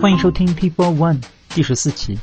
欢迎收听 People One 第十四期。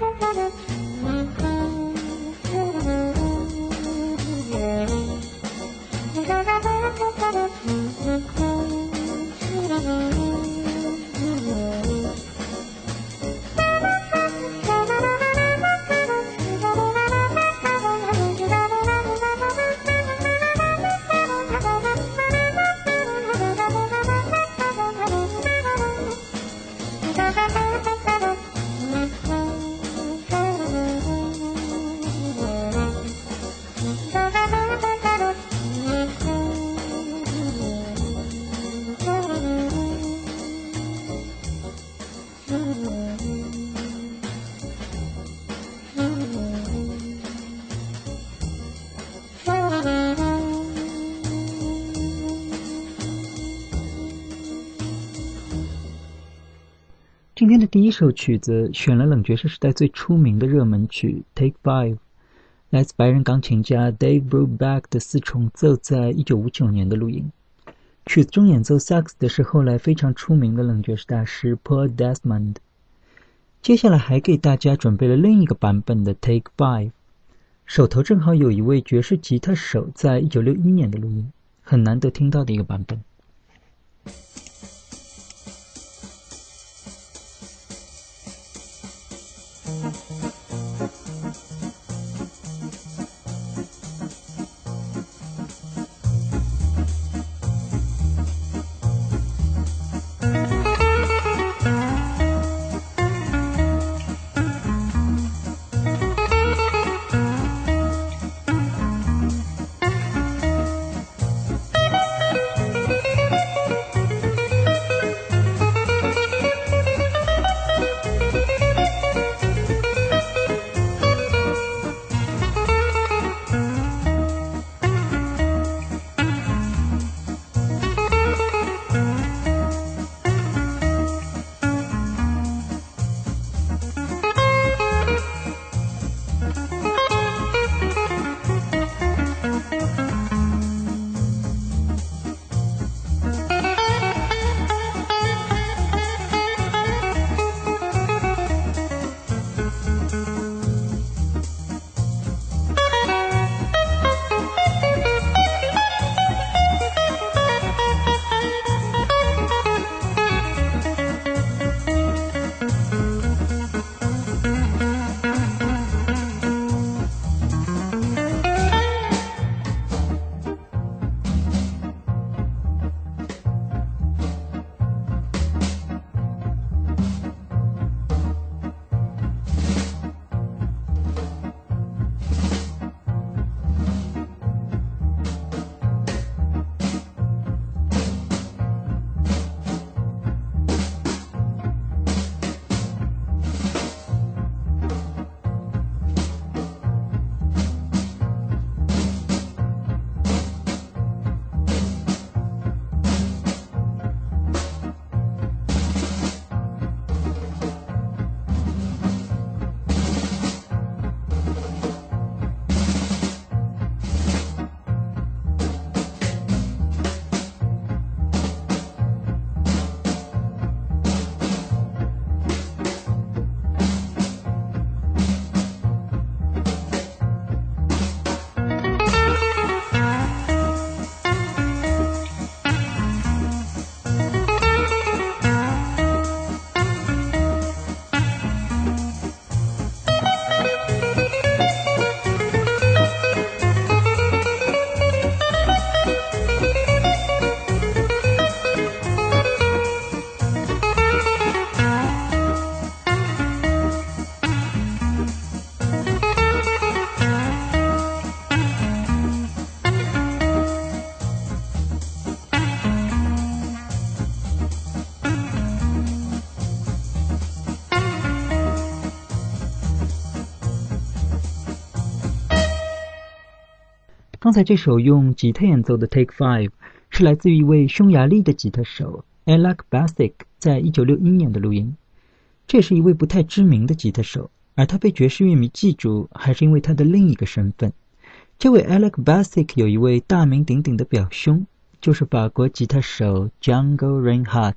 Thank you. 今天的第一首曲子选了冷爵士时代最出名的热门曲《Take Five》，来自白人钢琴家 Dave Brubeck 的四重奏，在一九五九年的录音。曲子中演奏萨克斯的是后来非常出名的冷爵士大师 Paul Desmond。接下来还给大家准备了另一个版本的《Take Five》，手头正好有一位爵士吉他手在一九六一年的录音，很难得听到的一个版本。才这首用吉他演奏的《Take Five》是来自于一位匈牙利的吉他手 Alec Basic 在一九六一年的录音。这是一位不太知名的吉他手，而他被爵士乐迷记住，还是因为他的另一个身份。这位 Alec Basic 有一位大名鼎鼎的表兄，就是法国吉他手 Jungle Reinhardt。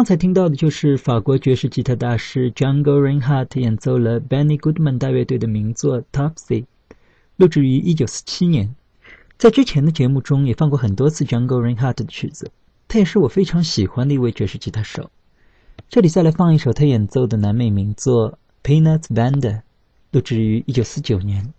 刚才听到的就是法国爵士吉他大师 Django Reinhardt 演奏了 Benny Goodman 大乐队的名作《Topsy》，录制于1947年。在之前的节目中也放过很多次 Django Reinhardt 的曲子，他也是我非常喜欢的一位爵士吉他手。这里再来放一首他演奏的南美名作《Peanuts Band》，录制于1949年。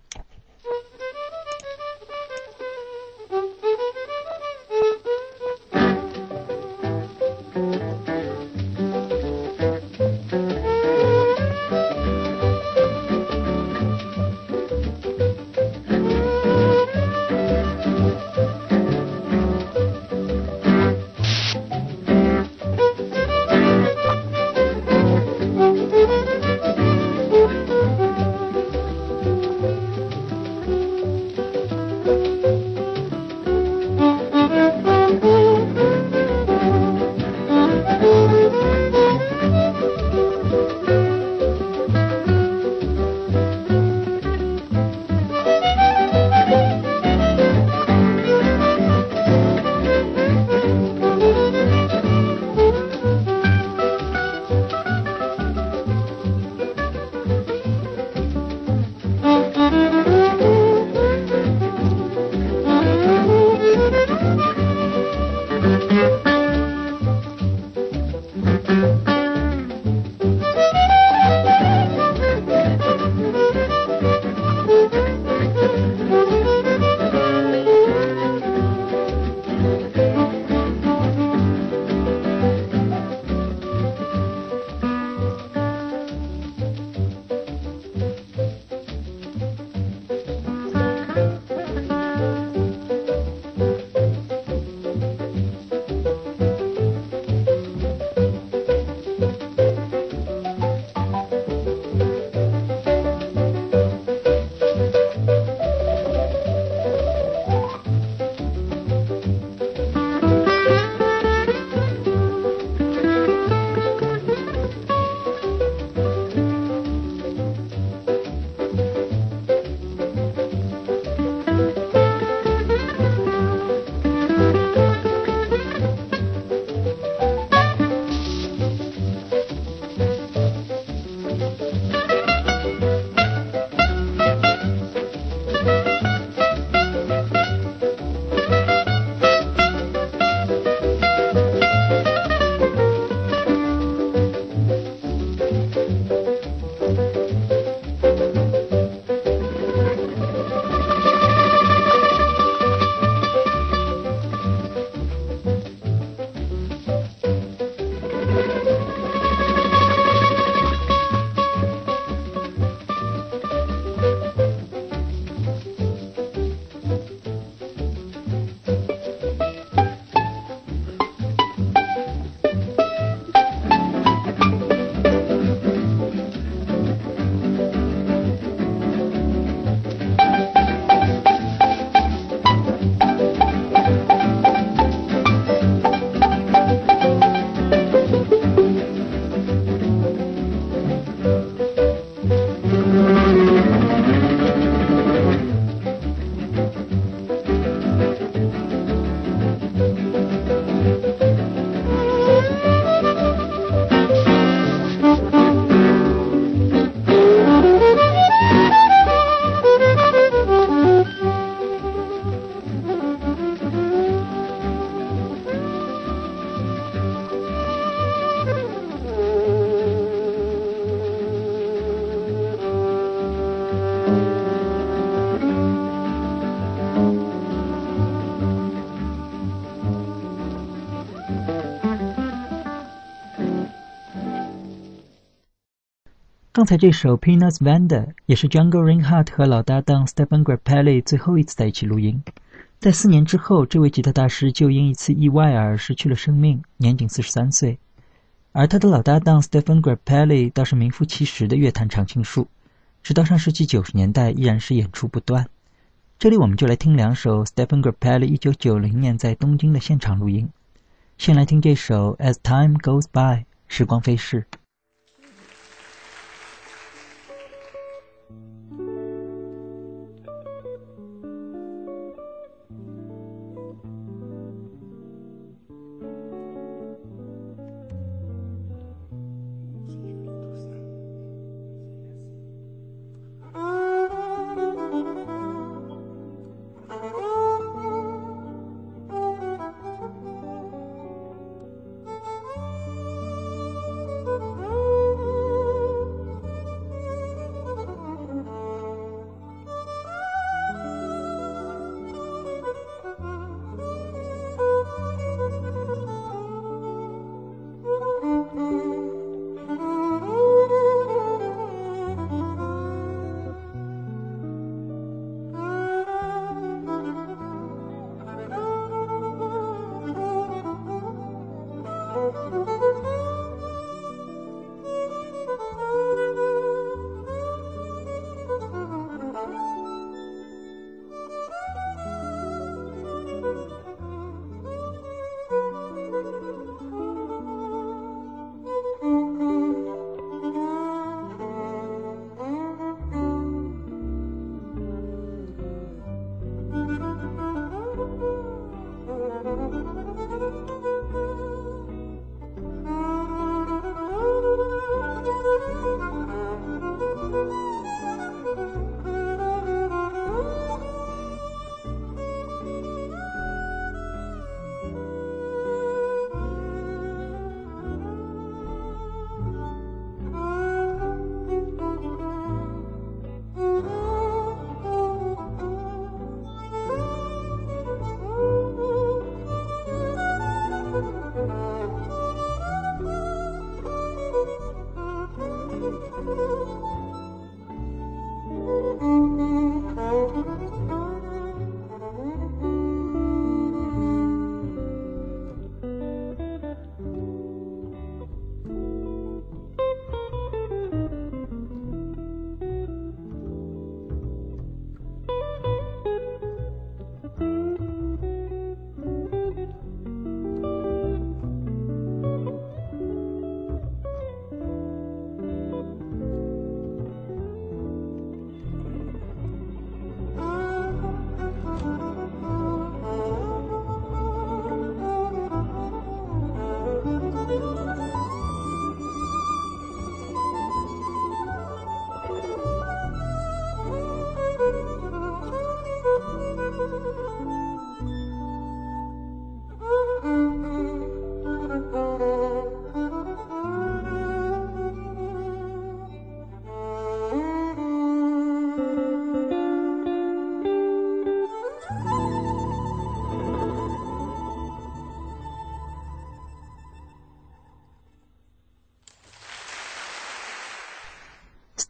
刚才这首《Peanuts Vanda》也是 Jungle ring heart 和老搭档 Stephen Grappelli 最后一次在一起录音。在四年之后，这位吉他大师就因一次意外而失去了生命，年仅四十三岁。而他的老搭档 Stephen Grappelli 倒是名副其实的乐坛常青树，直到上世纪九十年代依然是演出不断。这里我们就来听两首 Stephen Grappelli 一九九零年在东京的现场录音。先来听这首《As Time Goes By》，时光飞逝。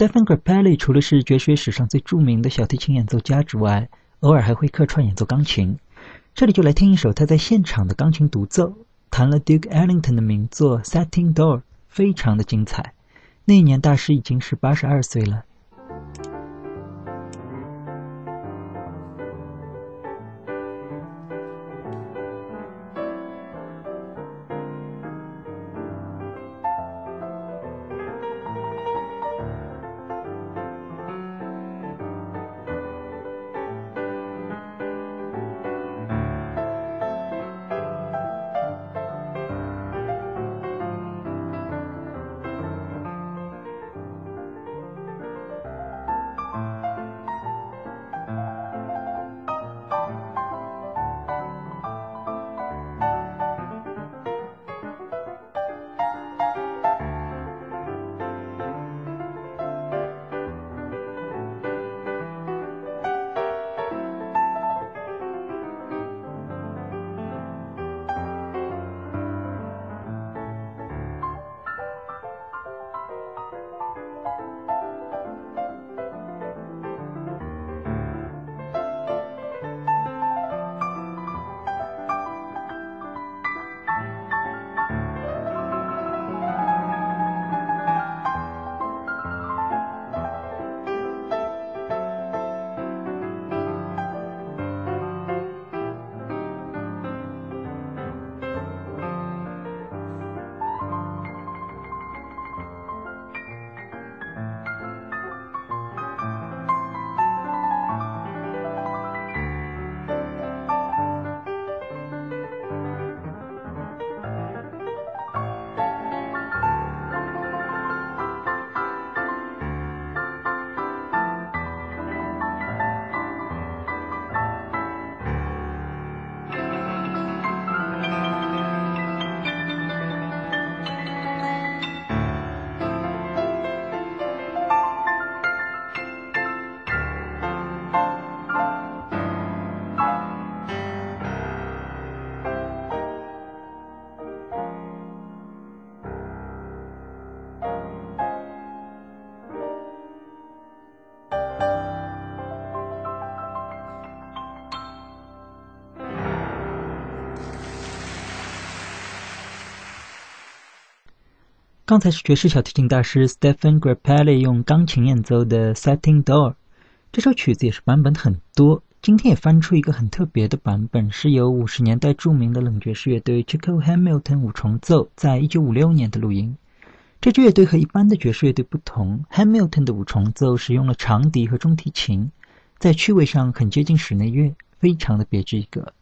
Stephen Grappelli 除了是爵士史上最著名的小提琴演奏家之外，偶尔还会客串演奏钢琴。这里就来听一首他在现场的钢琴独奏，弹了 Duke Ellington 的名作《Setting Door》，非常的精彩。那一年大师已经是八十二岁了。刚才是爵士小提琴大师 Stephen Grappelli 用钢琴演奏的 Setting Door。这首曲子也是版本很多，今天也翻出一个很特别的版本，是由五十年代著名的冷爵士乐队 Chico Hamilton 五重奏在一九五六年的录音。这支乐队和一般的爵士乐队不同，Hamilton 的五重奏使用了长笛和中提琴，在趣味上很接近室内乐，非常的别致一个。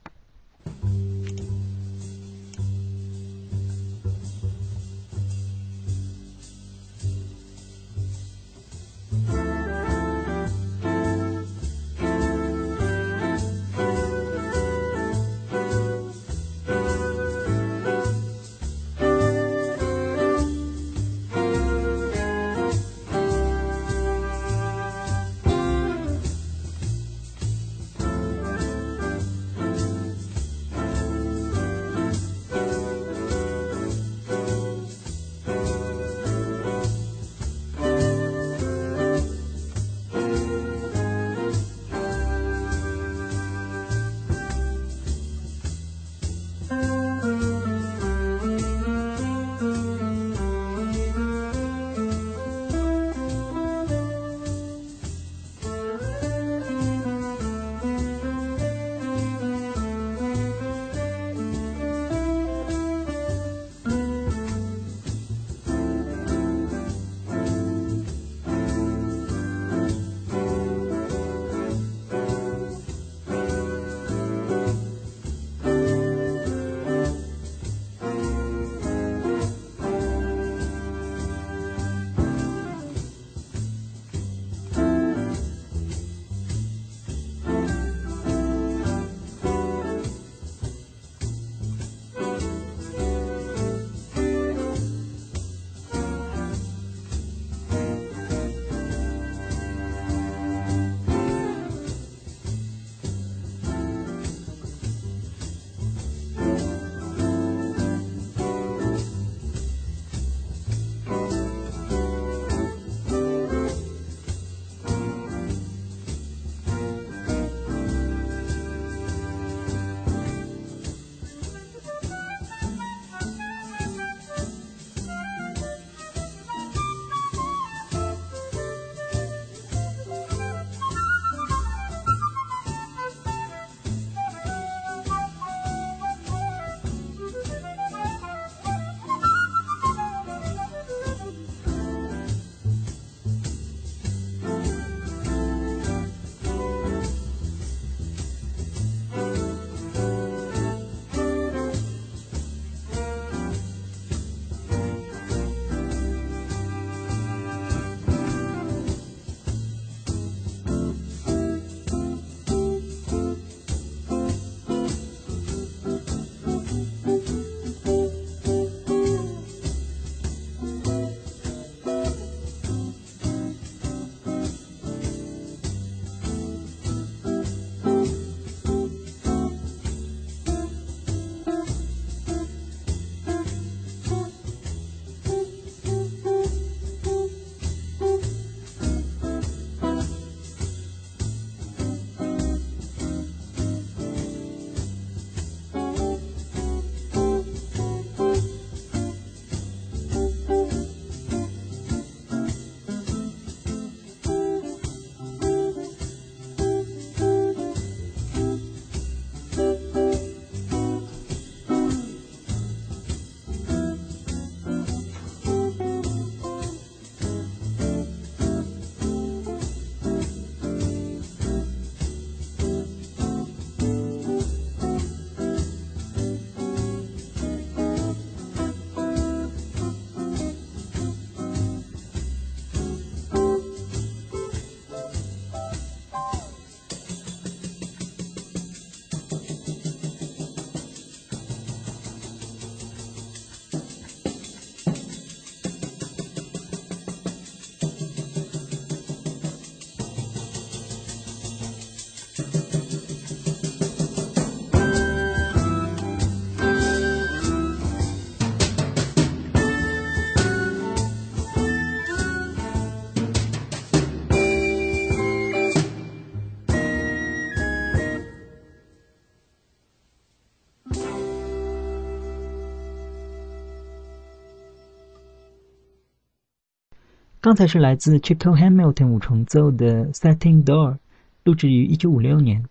刚才是来自 Chico Hamilton 五重奏的 Setting Door，录制于1956年。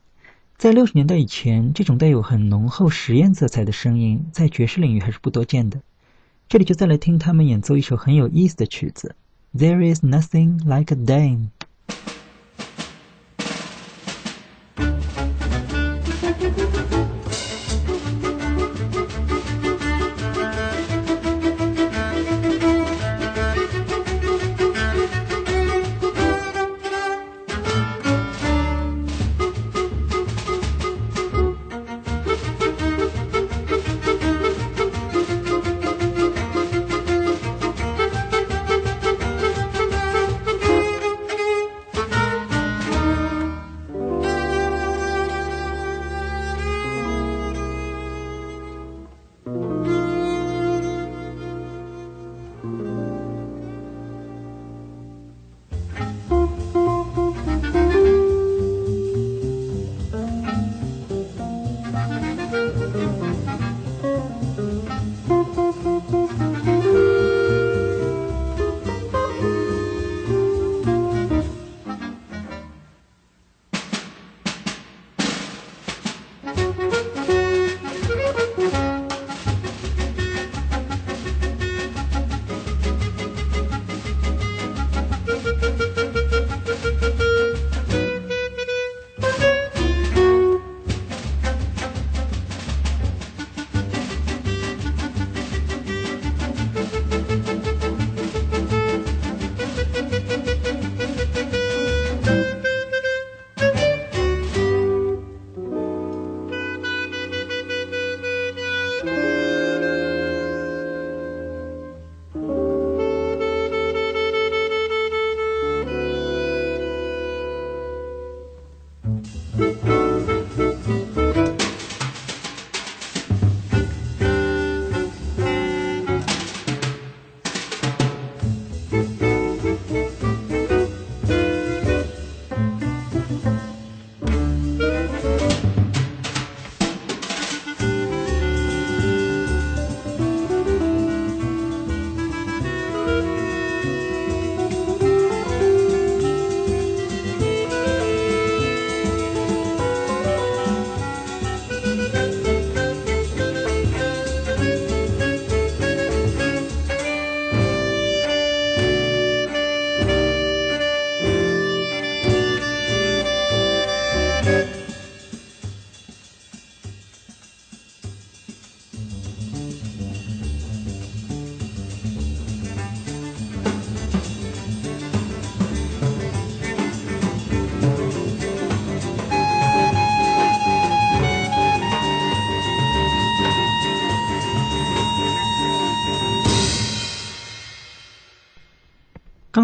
在六十年代以前，这种带有很浓厚实验色彩的声音在爵士领域还是不多见的。这里就再来听他们演奏一首很有意思的曲子，There is nothing like a dame。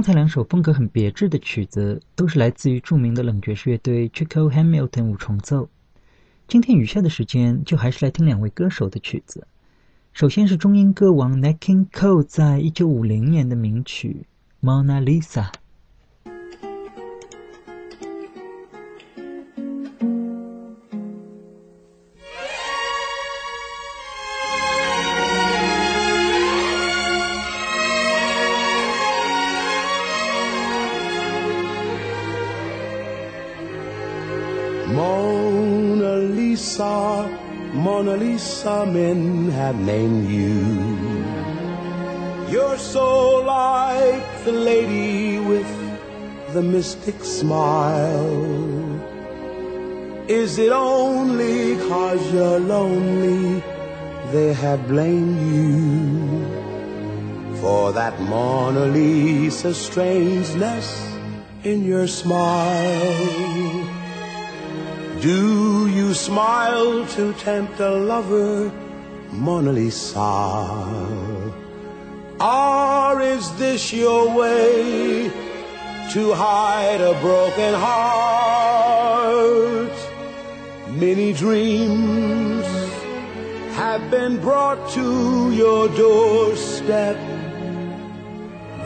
才两首风格很别致的曲子，都是来自于著名的冷爵士乐队 Chico Hamilton 五重奏。今天余下的时间，就还是来听两位歌手的曲子。首先是中音歌王 n a c k i n g Cole 在一九五零年的名曲《Mona Lisa mystic smile. Is it only cause you're lonely they have blamed you for that Mona Lisa strangeness in your smile? Do you smile to tempt a lover, Mona Lisa? Or is this your way to hide a broken heart? Many dreams have been brought to your doorstep.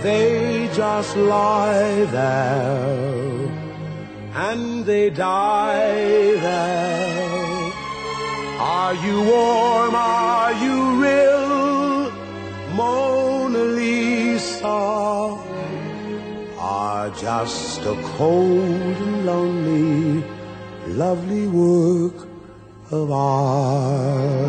They just lie there and they die there. Are you warm? Are you real? Mona just a cold and lonely, lovely work of art.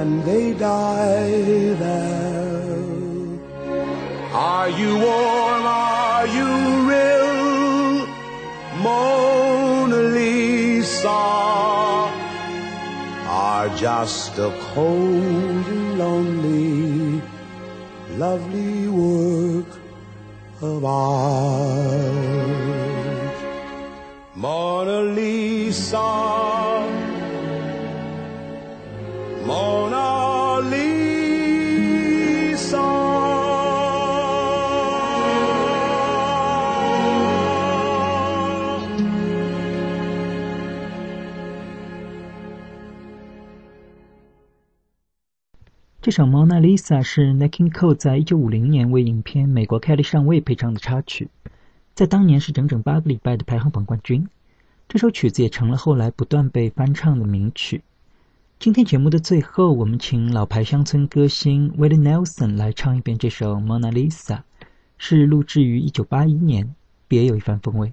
and they die there. Are you warm? Are you real? Mona Lisa are just a cold and lonely, lovely work of art. Mona Lisa. 这首《Mona Lisa》是 Nat King Cole 在一九五零年为影片《美国凯莉上尉》配唱的插曲，在当年是整整八个礼拜的排行榜冠军。这首曲子也成了后来不断被翻唱的名曲。今天节目的最后，我们请老牌乡村歌星 Willie Nelson 来唱一遍这首《Mona Lisa》，是录制于一九八一年，别有一番风味。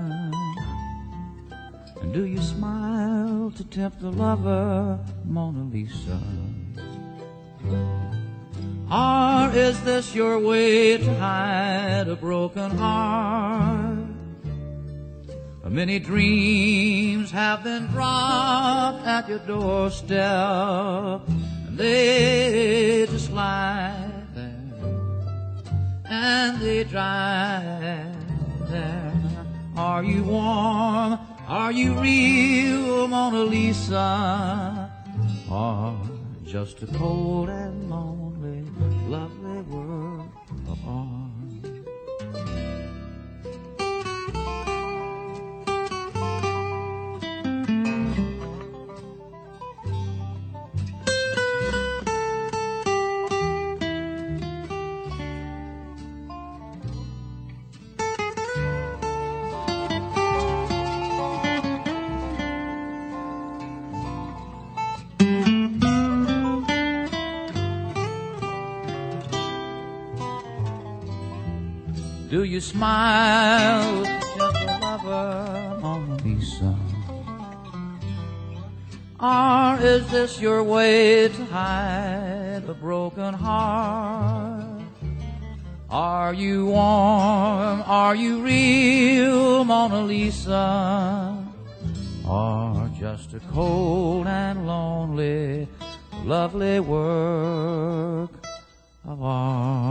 Do you smile to tempt the lover, Mona Lisa? Or is this your way to hide a broken heart? Many dreams have been dropped at your doorstep, and they just lie there, and they dry there. Are you warm? Are you real, Mona Lisa? Or just a cold and lonely, lovely smile gentle lover, Mona Lisa? Or is this your way to hide a broken heart? Are you warm? Are you real, Mona Lisa? Or just a cold and lonely, lovely work of art?